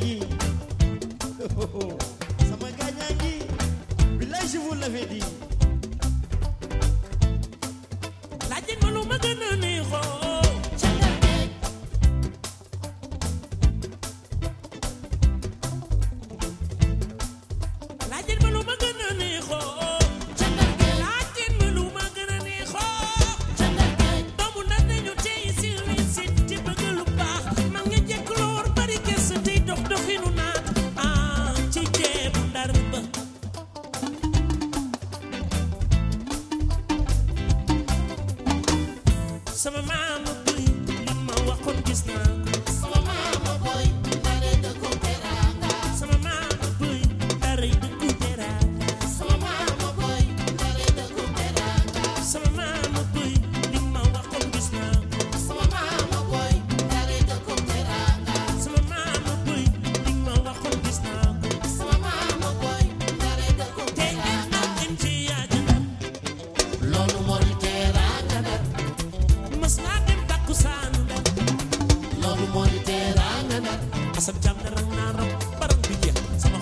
nyanyi. Sama gak nyanyi. Bila je vous l'avez dit. Lajin belum mengena xasab jàmm na raw naa raw baram bi jeex sama